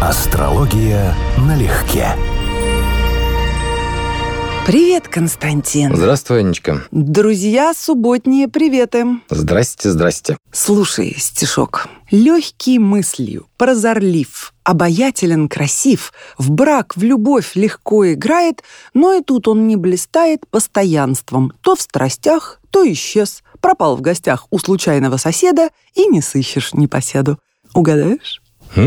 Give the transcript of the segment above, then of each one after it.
Астрология налегке. Привет, Константин. Здравствуй, Анечка. Друзья, субботние приветы. Здрасте, здрасте. Слушай, стишок. Легкий мыслью, прозорлив, обаятелен, красив, в брак, в любовь легко играет, но и тут он не блистает постоянством. То в страстях, то исчез, пропал в гостях у случайного соседа и не сыщешь непоседу. Угадаешь?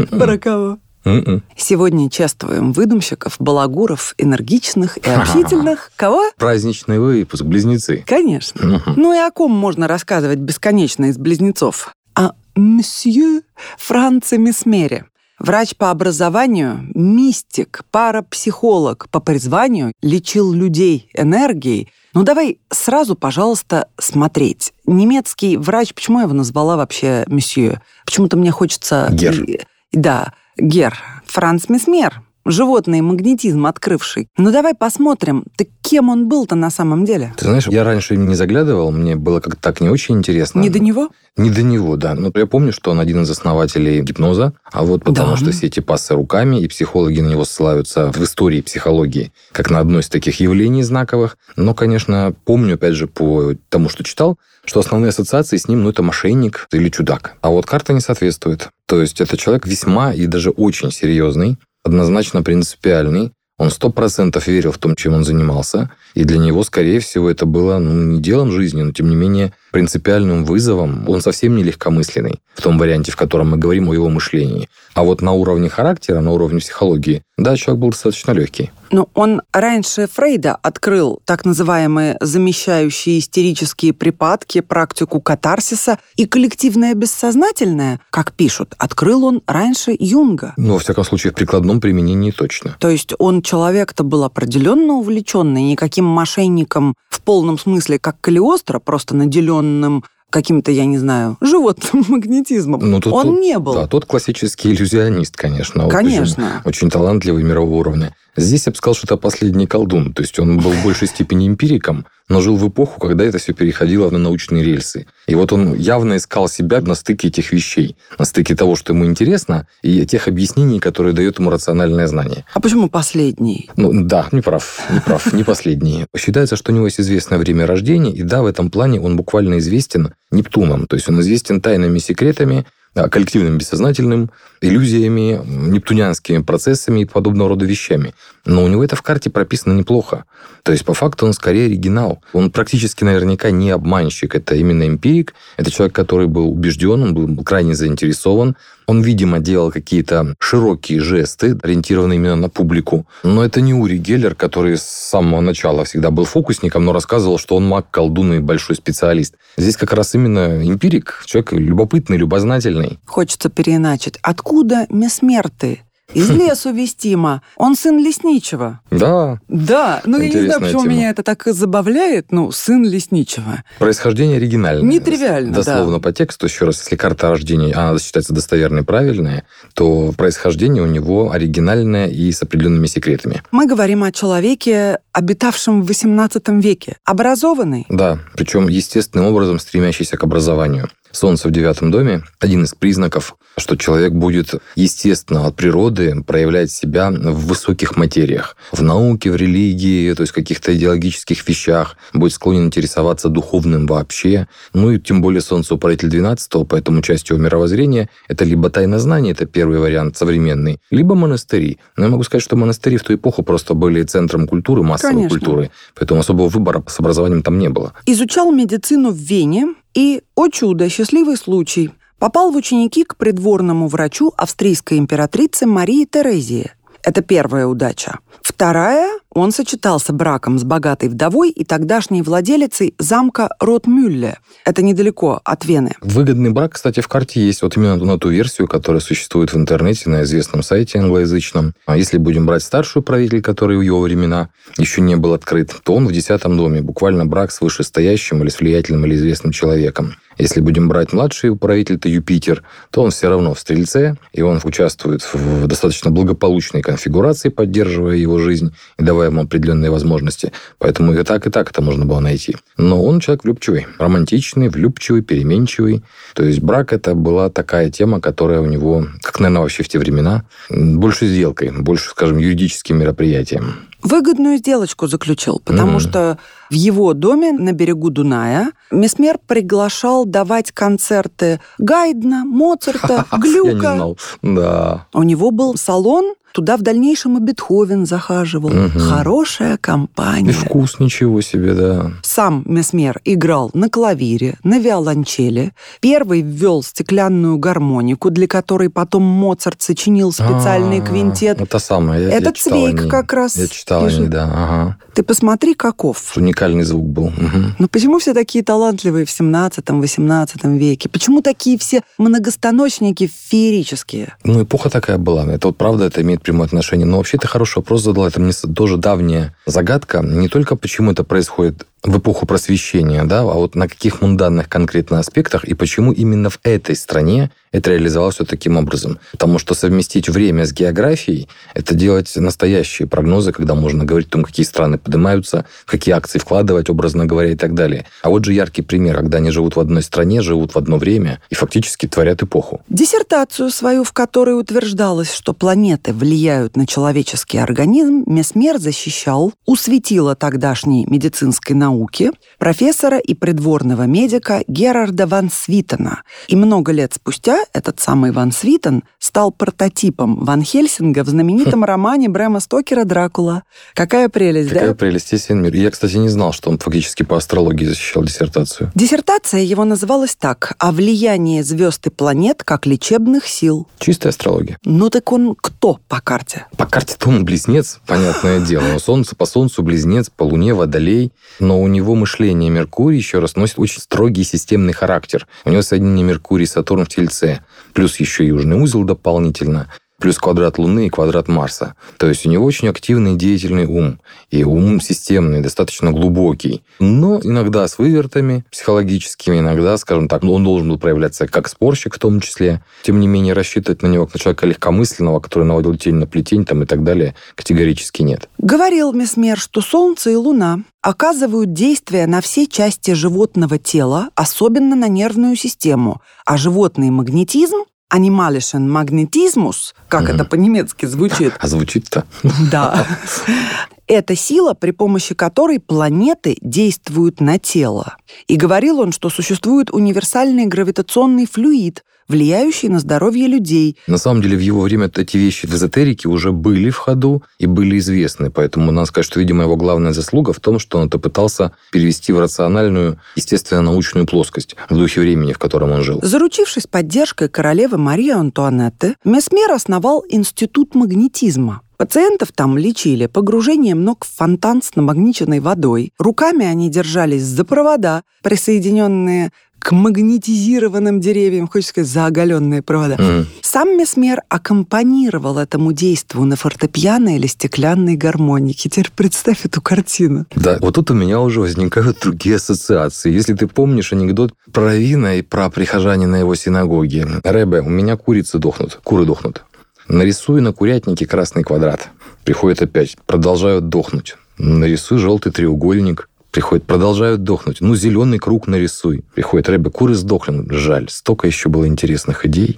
Про кого? М-м. Сегодня чествуем выдумщиков, балагуров, энергичных и общительных. Кого? Праздничный выпуск, близнецы. Конечно. Мгм. Ну и о ком можно рассказывать бесконечно из близнецов? О мсье Франце Месмере. Врач по образованию, мистик, парапсихолог по призванию, лечил людей энергией. Ну давай сразу, пожалуйста, смотреть. Немецкий врач, почему я его назвала вообще месье? Почему-то мне хочется... Гер. Да, Гер. Франц Месмер. Животный магнетизм открывший. Ну давай посмотрим, ты кем он был-то на самом деле? Ты знаешь, я раньше не заглядывал, мне было как-то так не очень интересно. Не до него? Не до него, да. Но я помню, что он один из основателей гипноза, а вот потому Да. что все эти пассы руками, и психологи на него ссылаются в истории психологии, как на одно из таких явлений знаковых. Но, конечно, помню, опять же, по тому, что читал, что основные ассоциации с ним, ну, это мошенник или чудак. А вот карта не соответствует. То есть это человек весьма и даже очень серьезный, однозначно принципиальный, он сто процентов верил в том, чем он занимался, и для него, скорее всего, это было ну, не делом жизни, но, тем не менее, принципиальным вызовом. Он совсем не легкомысленный в том варианте, в котором мы говорим о его мышлении. А вот на уровне характера, на уровне психологии, да, человек был достаточно легкий. Ну, он раньше Фрейда открыл так называемые замещающие истерические припадки, практику катарсиса и коллективное бессознательное, как пишут, открыл он раньше Юнга. Но, во всяком случае, в прикладном применении точно. То есть он человек-то был определенно увлеченный, никаким мошенником в полном смысле, как Калиостро, просто наделенным каким-то, я не знаю, животным магнетизмом. Ну, тут- он тут- не был. Да, тот классический иллюзионист, конечно. Вот Конечно. Очень, очень талантливый мирового уровня. Здесь я бы сказал, что это последний колдун. То есть он был в большей степени эмпириком, но жил в эпоху, когда это все переходило на научные рельсы. И вот он явно искал себя на стыке этих вещей, на стыке того, что ему интересно, и тех объяснений, которые дает ему рациональное знание. А почему последний? Ну да, не прав, не прав, не последний. Считается, что у него есть известное время рождения, и да, в этом плане он буквально известен Нептуном. То есть он известен тайными секретами, а, коллективным бессознательным, иллюзиями, нептунианскими процессами и подобного рода вещами. Но у него это в карте прописано неплохо. То есть, по факту, он скорее оригинал. Он практически наверняка не обманщик. Это именно эмпирик. Это человек, который был убежден, он был крайне заинтересован. Он, видимо, делал какие-то широкие жесты, ориентированные именно на публику. Но это не Ури Геллер, который с самого начала всегда был фокусником, но рассказывал, что он маг, колдун и большой специалист. Здесь как раз именно эмпирик, человек любопытный, любознательный. Хочется переиначить. Откуда Месмерты? Из лесу вестимо. Он сын лесничего. Да, Да, ну я не знаю, Интересная почему тема. меня это так забавляет. Ну, сын лесничего. происхождение оригинальное. Нетривиально, Дословно по тексту, еще раз, если карта рождения, она считается достоверной правильной, то происхождение у него оригинальное и с определенными секретами. Мы говорим о человеке, обитавшем в XVIII веке. Образованный. Да, причем естественным образом стремящийся к образованию. Солнце в девятом доме – один из признаков, что человек будет, естественно, от природы проявлять себя в высоких материях. В науке, в религии, то есть в каких-то идеологических вещах. Будет склонен интересоваться духовным вообще. Ну и тем более Солнце управитель 12 поэтому часть его мировоззрения – это либо тайнознание, это первый вариант современный, либо монастыри. Но я могу сказать, что монастыри в ту эпоху просто были центром культуры, массовой Конечно. культуры. Поэтому особого выбора с образованием там не было. Изучал медицину в Вене и, о чудо, счастливый случай, попал в ученики к придворному врачу австрийской императрицы Марии Терезии. Это первая удача. Вторая – он сочетался браком с богатой вдовой и тогдашней владелицей замка Ротмюлле. Это недалеко от Вены. Выгодный брак, кстати, в карте есть вот именно на ту версию, которая существует в интернете на известном сайте англоязычном. А если будем брать старшую правитель, который в его времена еще не был открыт, то он в десятом доме, буквально брак с вышестоящим или с влиятельным или известным человеком. Если будем брать младший правитель, то Юпитер, то он все равно в Стрельце, и он участвует в достаточно благополучной конфигурации, поддерживая его жизнь и давая давая определенные возможности. Поэтому и так, и так это можно было найти. Но он человек влюбчивый, романтичный, влюбчивый, переменчивый. То есть брак это была такая тема, которая у него, как, наверное, вообще в те времена, больше сделкой, больше, скажем, юридическим мероприятием. Выгодную сделочку заключил, потому mm. что в его доме на берегу Дуная Месмер приглашал давать концерты Гайдна, Моцарта, Глюка. Я не знал, да. У него был салон Туда в дальнейшем и Бетховен захаживал. Угу. Хорошая компания. И вкус ничего себе, да. Сам Месмер играл на клавире, на виолончели. Первый ввел стеклянную гармонику, для которой потом Моцарт сочинил специальный А-а-а, квинтет. Это самое. Я, Этот я Цвейк как раз. Я о ней, да. Ага. Ты посмотри, каков. Уникальный звук был. Угу. Ну почему все такие талантливые в 17-18 веке? Почему такие все многостаночники феерические? Ну, эпоха такая была. Это вот правда, это имеет прямое отношение. Но вообще ты хороший вопрос задал. Это мне тоже давняя загадка. Не только почему это происходит в эпоху просвещения, да, а вот на каких мунданных конкретно аспектах и почему именно в этой стране это реализовалось вот таким образом. Потому что совместить время с географией – это делать настоящие прогнозы, когда можно говорить о том, какие страны поднимаются, какие акции вкладывать, образно говоря, и так далее. А вот же яркий пример, когда они живут в одной стране, живут в одно время и фактически творят эпоху. Диссертацию свою, в которой утверждалось, что планеты влияют на человеческий организм, Месмер защищал у светила тогдашней медицинской науки науки, профессора и придворного медика Герарда Ван Свитена. И много лет спустя этот самый Ван Свитен стал прототипом Ван Хельсинга в знаменитом романе Брэма Стокера «Дракула». Какая прелесть, Какая да? прелесть, естественно. мир. Я, кстати, не знал, что он фактически по астрологии защищал диссертацию. Диссертация его называлась так «О влиянии звезд и планет как лечебных сил». Чистая астрология. Ну так он кто по карте? По карте-то он близнец, понятное дело. Солнце по Солнцу близнец, по Луне водолей. Но у него мышление Меркурий, еще раз, носит очень строгий системный характер. У него соединение Меркурий-Сатурн в Тельце. Плюс еще южный узел дополнительно плюс квадрат Луны и квадрат Марса. То есть у него очень активный деятельный ум. И ум системный, достаточно глубокий. Но иногда с вывертами психологическими, иногда, скажем так, он должен был проявляться как спорщик в том числе. Тем не менее, рассчитывать на него как на человека легкомысленного, который наводил тень на плетень там, и так далее, категорически нет. Говорил Месмер, что Солнце и Луна оказывают действие на все части животного тела, особенно на нервную систему, а животный магнетизм animalischen магнетизмус, как mm. это по-немецки звучит. А звучит-то? Да. Это сила, при помощи которой планеты действуют на тело. И говорил он, что существует универсальный гравитационный флюид, влияющий на здоровье людей. На самом деле в его время эти вещи в эзотерике уже были в ходу и были известны. Поэтому надо сказать, что, видимо, его главная заслуга в том, что он это пытался перевести в рациональную, естественно, научную плоскость в духе времени, в котором он жил. Заручившись поддержкой королевы Марии Антуанетты, Месмер основал Институт магнетизма. Пациентов там лечили погружением ног в фонтан с намагниченной водой. Руками они держались за провода, присоединенные к магнетизированным деревьям, хочется сказать, за оголенные провода. Mm. Сам Месмер аккомпанировал этому действу на фортепиано или стеклянной гармонике. Теперь представь эту картину. Да, вот тут у меня уже возникают другие ассоциации. Если ты помнишь анекдот про Равина и про прихожанина его синагоги. Рэбе, у меня курицы дохнут, куры дохнут. Нарисуй на курятнике красный квадрат. Приходит опять. Продолжают дохнуть. Нарисуй желтый треугольник. Приходит, продолжают дохнуть. Ну, зеленый круг нарисуй. Приходит, Рэбе, куры сдохли. Жаль, столько еще было интересных идей.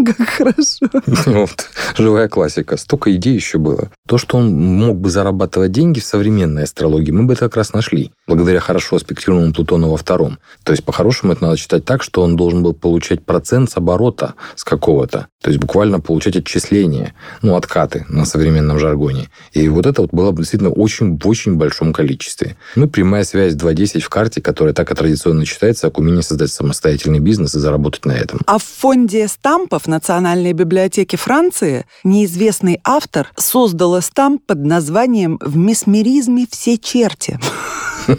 Как хорошо. Вот, живая классика. Столько идей еще было. То, что он мог бы зарабатывать деньги в современной астрологии, мы бы это как раз нашли. Благодаря хорошо аспектированному Плутону во втором. То есть, по-хорошему, это надо считать так, что он должен был получать процент с оборота с какого-то. То есть, буквально получать отчисления, ну, откаты на современном жаргоне. И вот это вот было действительно очень, в очень большом количестве. Ну, прямая связь 2.10 в карте, которая так и традиционно считается, как умение создать самостоятельный бизнес и заработать на этом. А в фонде стампов Национальной библиотеки Франции неизвестный автор создал стамп под названием «В месмеризме все черти».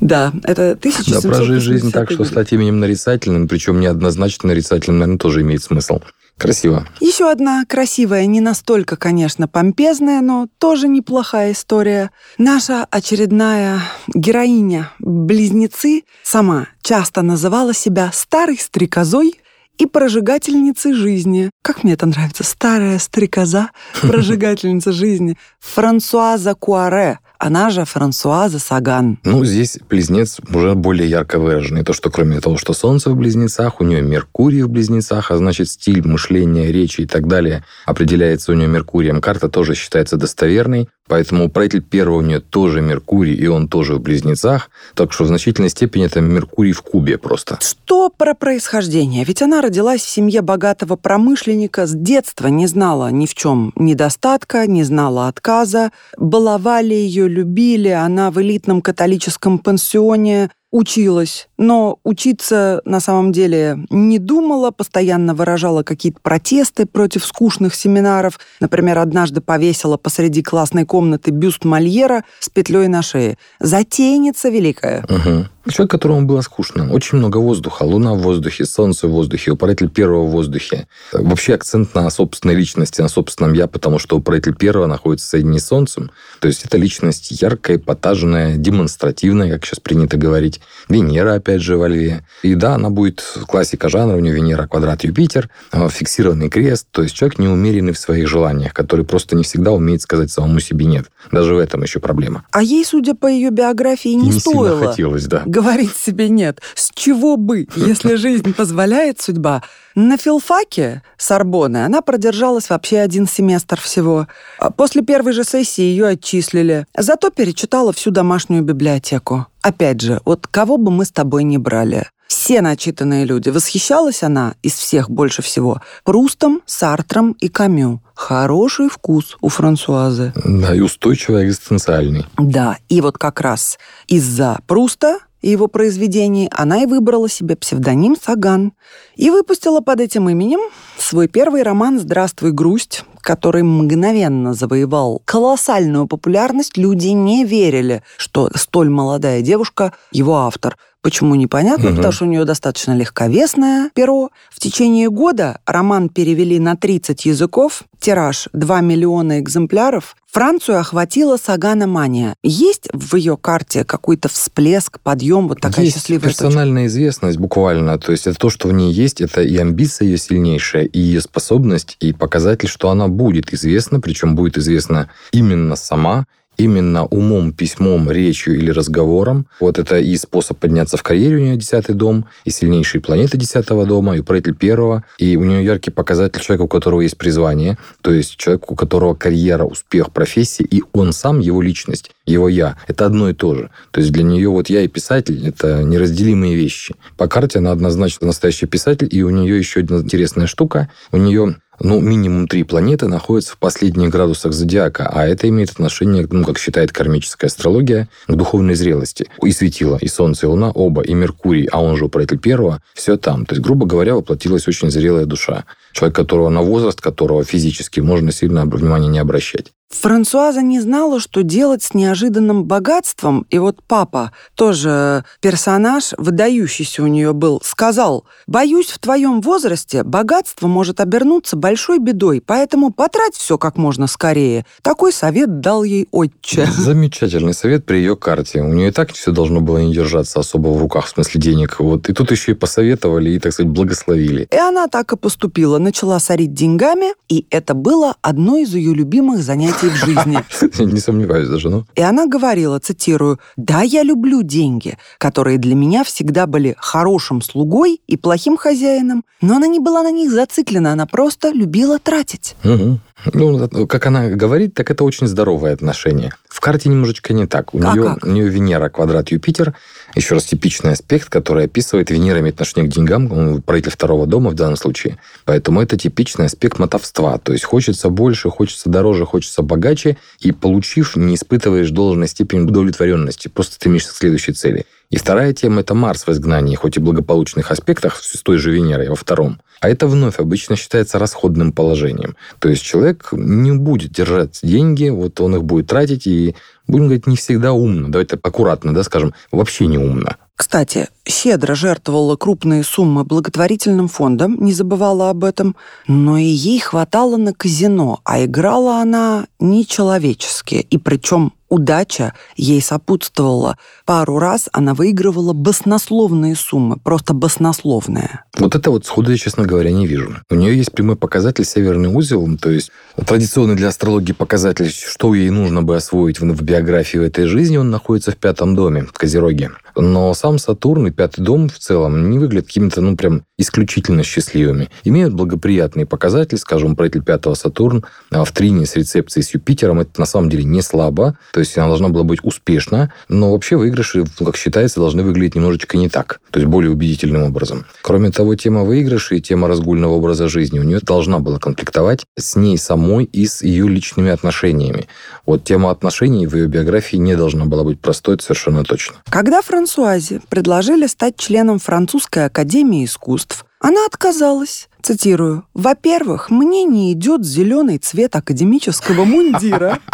Да, это 1700 Да, прожить жизнь так, что стать именем нарицательным, причем неоднозначно нарицательным, наверное, тоже имеет смысл. Красиво. Еще одна красивая, не настолько, конечно, помпезная, но тоже неплохая история. Наша очередная героиня, близнецы, сама часто называла себя старой стрекозой и прожигательницей жизни. Как мне это нравится, старая стрекоза, прожигательница жизни. Франсуаза Куаре, она же Франсуаза Саган. Ну, здесь близнец уже более ярко выраженный. То, что кроме того, что Солнце в близнецах, у нее Меркурий в близнецах, а значит, стиль мышления, речи и так далее определяется у нее Меркурием. Карта тоже считается достоверной. Поэтому управитель первого нее тоже Меркурий, и он тоже в близнецах. Так что в значительной степени это Меркурий в кубе просто. Что про происхождение? Ведь она родилась в семье богатого промышленника, с детства не знала ни в чем недостатка, не знала отказа. Баловали ее, любили, она в элитном католическом пансионе училась, но учиться на самом деле не думала, постоянно выражала какие-то протесты против скучных семинаров. Например, однажды повесила посреди классной комнаты бюст Мольера с петлей на шее. Затейница великая. Угу. Человек, которому было скучно. Очень много воздуха. Луна в воздухе, солнце в воздухе, управитель первого в воздухе. Вообще акцент на собственной личности, на собственном я, потому что управитель первого находится в соединении с солнцем. То есть это личность яркая, потаженная, демонстративная, как сейчас принято говорить. Венера, опять же, во льве. И да, она будет классика жанра, у нее Венера, квадрат, Юпитер, а, фиксированный крест. То есть человек неумеренный в своих желаниях, который просто не всегда умеет сказать самому себе нет. Даже в этом еще проблема. А ей, судя по ее биографии, не, не стоило. Сильно хотелось, да говорить себе «нет». С чего бы, если жизнь позволяет судьба? На филфаке Сорбоны она продержалась вообще один семестр всего. А после первой же сессии ее отчислили. Зато перечитала всю домашнюю библиотеку. Опять же, вот кого бы мы с тобой не брали. Все начитанные люди. Восхищалась она из всех больше всего Прустом, Сартром и Камю. Хороший вкус у Франсуазы. Да, и устойчивый экзистенциальный. Да, и вот как раз из-за Пруста и его произведений, она и выбрала себе псевдоним Саган и выпустила под этим именем свой первый роман «Здравствуй, грусть», который мгновенно завоевал колоссальную популярность. Люди не верили, что столь молодая девушка – его автор – Почему непонятно? Угу. Потому что у нее достаточно легковесное перо. В течение года роман перевели на 30 языков, тираж 2 миллиона экземпляров. Францию охватила Сагана мания. Есть в ее карте какой-то всплеск, подъем, вот такая есть счастливая персональная точка? известность буквально. То есть это то, что в ней есть, это и амбиция ее сильнейшая, и ее способность, и показатель, что она будет известна, причем будет известна именно сама, именно умом, письмом, речью или разговором. Вот это и способ подняться в карьере у нее десятый дом, и сильнейшие планеты десятого дома, и управитель первого. И у нее яркий показатель человека, у которого есть призвание, то есть человек, у которого карьера, успех, профессия, и он сам, его личность, его я. Это одно и то же. То есть для нее вот я и писатель – это неразделимые вещи. По карте она однозначно настоящий писатель, и у нее еще одна интересная штука. У нее ну, минимум три планеты находятся в последних градусах зодиака, а это имеет отношение, ну, как считает кармическая астрология, к духовной зрелости. И светило, и Солнце, и Луна, оба, и Меркурий, а он же управитель первого, все там. То есть, грубо говоря, воплотилась очень зрелая душа. Человек, которого на возраст, которого физически можно сильно внимания не обращать. Франсуаза не знала, что делать с неожиданным богатством, и вот папа, тоже персонаж, выдающийся у нее был, сказал, «Боюсь, в твоем возрасте богатство может обернуться большой бедой, поэтому потрать все как можно скорее». Такой совет дал ей отче. Замечательный совет при ее карте. У нее и так все должно было не держаться особо в руках, в смысле денег. Вот. И тут еще и посоветовали, и, так сказать, благословили. И она так и поступила. Начала сорить деньгами, и это было одно из ее любимых занятий в жизни. Не сомневаюсь даже, ну. И она говорила, цитирую, «Да, я люблю деньги, которые для меня всегда были хорошим слугой и плохим хозяином, но она не была на них зациклена, она просто любила тратить». Угу. Ну, как она говорит, так это очень здоровое отношение. В карте немножечко не так. У, а нее, как? у нее Венера, квадрат Юпитер. Еще раз, типичный аспект, который описывает Венера имеет отношение к деньгам, он правитель второго дома в данном случае. Поэтому это типичный аспект мотовства. То есть хочется больше, хочется дороже, хочется богаче, и получив, не испытываешь должной степени удовлетворенности. Просто стремишься к следующей цели. И вторая тема – это Марс в изгнании, хоть и благополучных аспектах с той же Венерой во втором. А это вновь обычно считается расходным положением. То есть человек не будет держать деньги, вот он их будет тратить, и, будем говорить, не всегда умно. Давайте аккуратно, да, скажем, вообще не умно. Кстати, щедро жертвовала крупные суммы благотворительным фондам, не забывала об этом, но и ей хватало на казино, а играла она нечеловечески, и причем Удача ей сопутствовала. Пару раз она выигрывала баснословные суммы, просто баснословные. Вот это вот сходу я, честно говоря, не вижу. У нее есть прямой показатель северный узел, то есть традиционный для астрологии показатель, что ей нужно бы освоить в, в биографии в этой жизни, он находится в пятом доме, в Козероге. Но сам Сатурн и пятый дом в целом не выглядят какими-то, ну, прям исключительно счастливыми. Имеют благоприятные показатели, скажем, правитель пятого Сатурн а в трине с рецепцией с Юпитером, это на самом деле не слабо, то есть она должна была быть успешна, но вообще выигрыши, как считается, должны выглядеть немножечко не так, то есть более убедительным образом. Кроме того, тема выигрышей и тема разгульного образа жизни у нее должна была конфликтовать с ней самой и с ее личными отношениями. Вот тема отношений в ее биографии не должна была быть простой, совершенно точно. Когда Франсуазе предложили стать членом Французской академии искусств, она отказалась. Цитирую. «Во-первых, мне не идет зеленый цвет академического мундира.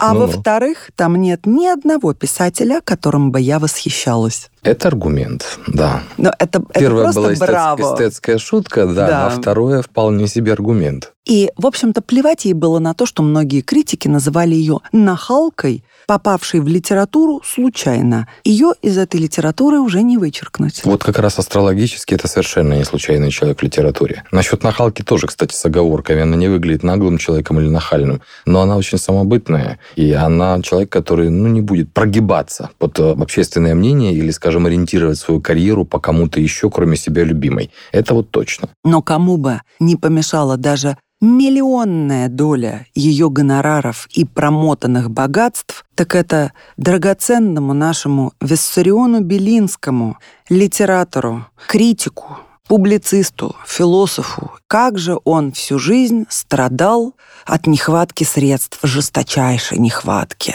А во-вторых, там нет ни одного писателя, которым бы я восхищалась». Это аргумент, да. Но это, Первая это была браво. эстетская шутка, да, да, а второе вполне себе аргумент. И, в общем-то, плевать ей было на то, что многие критики называли ее нахалкой, попавшей в литературу случайно. Ее из этой литературы уже не вычеркнуть. Вот как раз астрологически это совершенно не случайный человек в литературе. Насчет нахалки тоже, кстати, с оговорками. Она не выглядит наглым человеком или нахальным, но она очень самобытная, и она человек, который ну, не будет прогибаться под э, общественное мнение или, скажем, ориентировать свою карьеру по кому-то еще, кроме себя любимой. Это вот точно. Но кому бы не помешало даже миллионная доля ее гонораров и промотанных богатств, так это драгоценному нашему Виссариону Белинскому, литератору, критику, публицисту, философу, как же он всю жизнь страдал от нехватки средств, жесточайшей нехватки.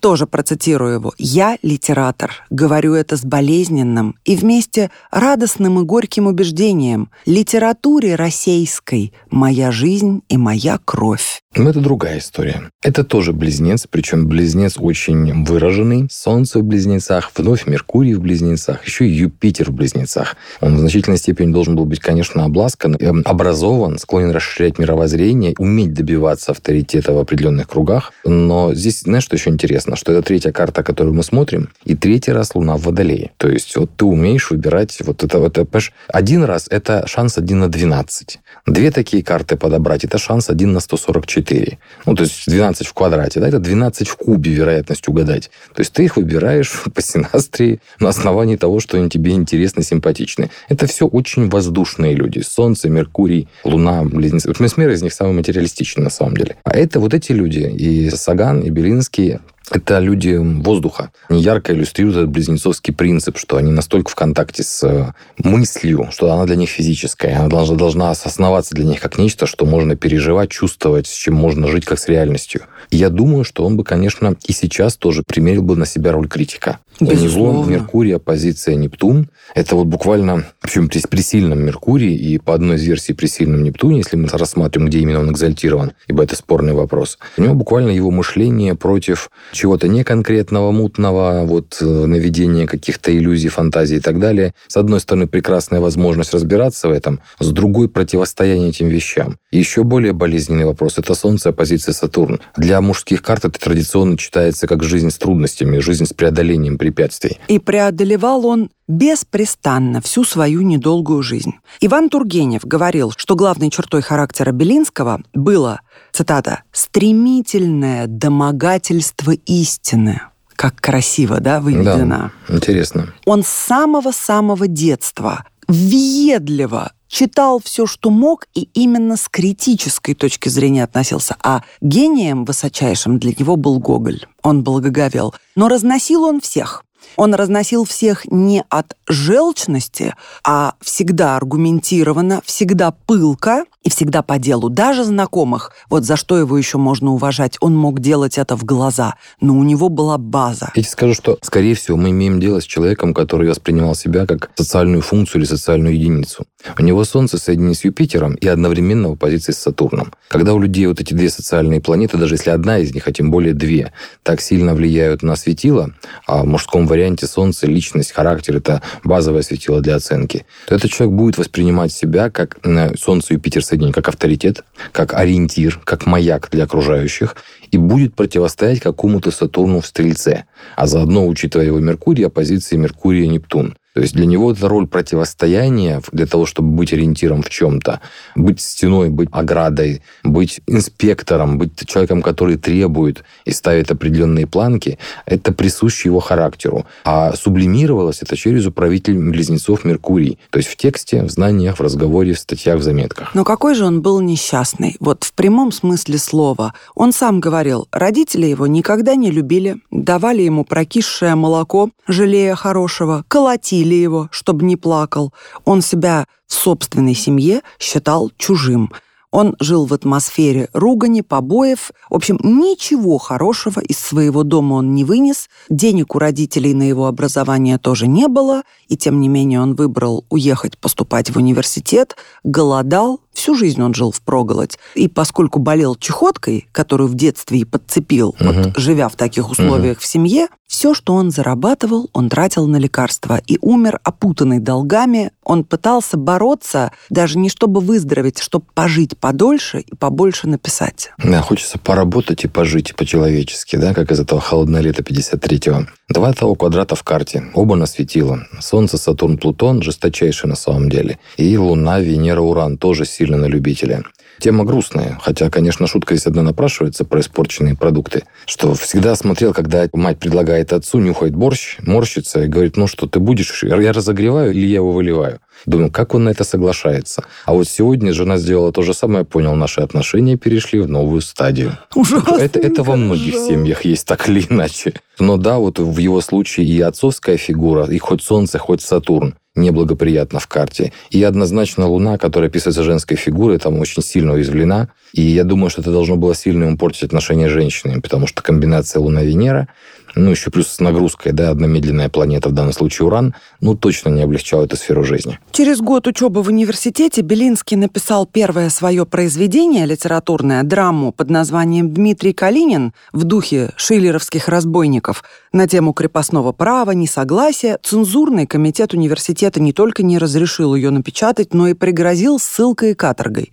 Тоже процитирую его. «Я литератор, говорю это с болезненным и вместе радостным и горьким убеждением. Литературе российской моя жизнь и моя кровь». Но это другая история. Это тоже близнец, причем близнец очень выраженный. Солнце в близнецах, вновь Меркурий в близнецах, еще и Юпитер в близнецах. Он в значительной степени должен был быть, конечно, обласкан, эм, образован, склонен расширять мировоззрение, уметь добиваться авторитета в определенных кругах. Но здесь, знаешь, что еще интересно? Что это третья карта, которую мы смотрим, и третий раз Луна в Водолее. То есть вот ты умеешь выбирать вот это, вот это один раз это шанс 1 на 12. Две такие карты подобрать, это шанс 1 на 144. Ну, то есть 12 в квадрате, да, это 12 в кубе вероятность угадать. То есть ты их выбираешь по синастрии на основании того, что они тебе интересны, симпатичны. Это все очень воздушные люди. Солнце, Меркурий, Луна, Близнецы. Вот Месмер из них самый материалистичный на самом деле. А это вот эти люди. И Саган, и Белинский, это люди воздуха. Они ярко иллюстрируют этот близнецовский принцип, что они настолько в контакте с э, мыслью, что она для них физическая. Она должна, должна осознаваться для них как нечто, что можно переживать, чувствовать, с чем можно жить как с реальностью. И я думаю, что он бы, конечно, и сейчас тоже примерил бы на себя роль критика. Безусловно. У него Меркурий, оппозиция Нептун. Это вот буквально, причем при, при сильном Меркурии и по одной из версий при сильном Нептуне, если мы рассматриваем, где именно он экзальтирован, ибо это спорный вопрос, у него буквально его мышление против чего-то неконкретного, мутного, вот э, наведения каких-то иллюзий, фантазий и так далее. С одной стороны, прекрасная возможность разбираться в этом, с другой противостояние этим вещам. Еще более болезненный вопрос – это Солнце, оппозиция Сатурн. Для мужских карт это традиционно читается как жизнь с трудностями, жизнь с преодолением препятствий. И преодолевал он беспрестанно всю свою недолгую жизнь. Иван Тургенев говорил, что главной чертой характера Белинского было, цитата, «стремительное домогательство истины». Как красиво, да, выведено? Да, интересно. Он с самого-самого детства въедливо читал все, что мог, и именно с критической точки зрения относился. А гением высочайшим для него был Гоголь. Он благоговел. Но разносил он всех. Он разносил всех не от желчности, а всегда аргументированно, всегда пылко и всегда по делу, даже знакомых. Вот за что его еще можно уважать. Он мог делать это в глаза, но у него была база. Я тебе скажу, что, скорее всего, мы имеем дело с человеком, который воспринимал себя как социальную функцию или социальную единицу. У него Солнце соединено с Юпитером и одновременно в оппозиции с Сатурном. Когда у людей вот эти две социальные планеты, даже если одна из них, а тем более две, так сильно влияют на светило, а в мужском варианте Солнце личность, характер – это базовое светило для оценки, то этот человек будет воспринимать себя как Солнце Юпитер соединение, как авторитет, как ориентир, как маяк для окружающих, и будет противостоять какому-то Сатурну в Стрельце, а заодно, учитывая его Меркурий, оппозиции Меркурия-Нептун. То есть для него это роль противостояния для того, чтобы быть ориентиром в чем-то, быть стеной, быть оградой, быть инспектором, быть человеком, который требует и ставит определенные планки, это присуще его характеру. А сублимировалось это через управитель близнецов Меркурий. То есть в тексте, в знаниях, в разговоре, в статьях, в заметках. Но какой же он был несчастный? Вот в прямом смысле слова. Он сам говорил, родители его никогда не любили, давали ему прокисшее молоко, жалея хорошего, колотили били его, чтобы не плакал. Он себя в собственной семье считал чужим. Он жил в атмосфере ругани, побоев. В общем, ничего хорошего из своего дома он не вынес. Денег у родителей на его образование тоже не было. И тем не менее он выбрал уехать поступать в университет, голодал, Всю жизнь он жил в проголодь. И поскольку болел чехоткой, которую в детстве и подцепил, угу. вот, живя в таких условиях угу. в семье, все, что он зарабатывал, он тратил на лекарства и умер опутанный долгами. Он пытался бороться даже не чтобы выздороветь, а чтобы пожить подольше и побольше написать. Да, хочется поработать и пожить по-человечески, да, как из этого холодное лето 53-го. Два того квадрата в карте, оба на светило. Солнце, Сатурн, Плутон жесточайшие на самом деле. И Луна, Венера, Уран тоже сильно сильно на любителя. Тема грустная, хотя, конечно, шутка здесь одна напрашивается про испорченные продукты, что всегда смотрел, когда мать предлагает отцу, нюхает борщ, морщится и говорит, ну что, ты будешь, я разогреваю или я его выливаю? Думаю, как он на это соглашается? А вот сегодня жена сделала то же самое, понял, наши отношения перешли в новую стадию. Ужасно. Это, это во многих семьях есть так или иначе. Но да, вот в его случае и отцовская фигура, и хоть Солнце, хоть Сатурн, неблагоприятно в карте. И однозначно Луна, которая описывается женской фигурой, там очень сильно уязвлена. И я думаю, что это должно было сильно ему портить отношения с женщинами, потому что комбинация Луна-Венера ну, еще плюс с нагрузкой, да, одна медленная планета, в данном случае Уран, ну, точно не облегчала эту сферу жизни. Через год учебы в университете Белинский написал первое свое произведение литературное, драму под названием «Дмитрий Калинин» в духе шиллеровских разбойников на тему крепостного права, несогласия. Цензурный комитет университета не только не разрешил ее напечатать, но и пригрозил ссылкой и каторгой.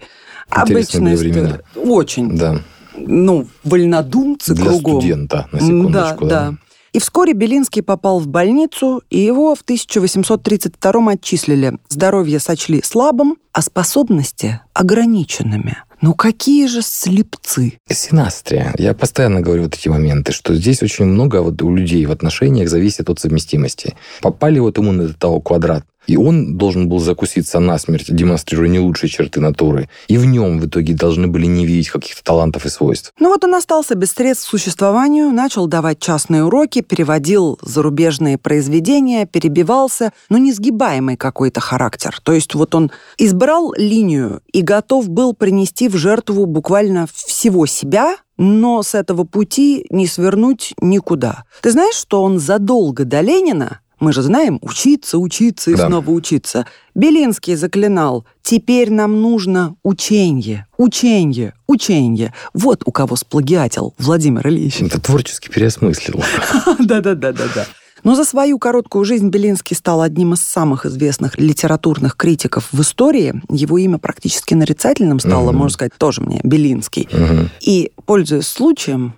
Обычная времена. Очень. Да ну, вольнодумцы Для кругом. студента, на секундочку. Да, да. И вскоре Белинский попал в больницу, и его в 1832 отчислили. Здоровье сочли слабым, а способности ограниченными. Ну какие же слепцы? Синастрия. Я постоянно говорю вот эти моменты, что здесь очень много вот у людей в отношениях зависит от совместимости. Попали вот ему на этот квадрат, и он должен был закуситься насмерть, демонстрируя не лучшие черты натуры. И в нем в итоге должны были не видеть каких-то талантов и свойств. Ну вот он остался без средств к существованию, начал давать частные уроки, переводил зарубежные произведения, перебивался, но несгибаемый какой-то характер. То есть вот он избрал линию и готов был принести в жертву буквально всего себя, но с этого пути не свернуть никуда. Ты знаешь, что он задолго до Ленина мы же знаем, учиться, учиться и да. снова учиться. Белинский заклинал, теперь нам нужно ученье, ученье, ученье. Вот у кого сплагиатил Владимир Ильич. Это творчески переосмыслил. Да-да-да-да-да. Но за свою короткую жизнь Белинский стал одним из самых известных литературных критиков в истории. Его имя практически нарицательным стало, угу. можно сказать, тоже мне, Белинский. Угу. И, пользуясь случаем,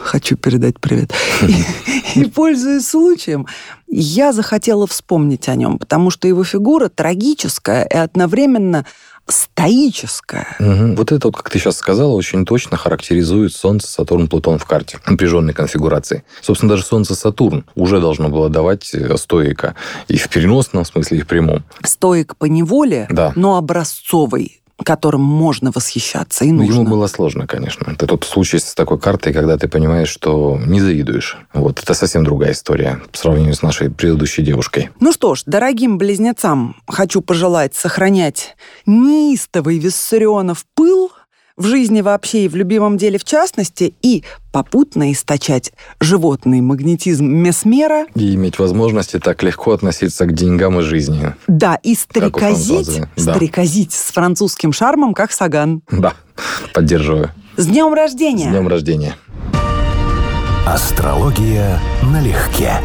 хочу передать привет. И, и пользуясь случаем, я захотела вспомнить о нем, потому что его фигура трагическая и одновременно стоическая. Угу. Вот это, вот, как ты сейчас сказала, очень точно характеризует Солнце, Сатурн, Плутон в карте напряженной конфигурации. Собственно, даже Солнце, Сатурн уже должно было давать э, стоика и в переносном смысле, и в прямом. Стоик по неволе, да. но образцовый которым можно восхищаться и нужно. ему было сложно, конечно. Это тот случай с такой картой, когда ты понимаешь, что не завидуешь. Вот это совсем другая история по сравнению с нашей предыдущей девушкой. Ну что ж, дорогим близнецам хочу пожелать сохранять неистовый Виссарионов пыл, в жизни вообще и в любимом деле в частности, и попутно источать животный магнетизм месмера. И иметь возможности так легко относиться к деньгам и жизни. Да, и стрекозить, стрекозить да. с французским шармом, как Саган. Да, поддерживаю. С днем рождения! С днем рождения! Астрология налегке.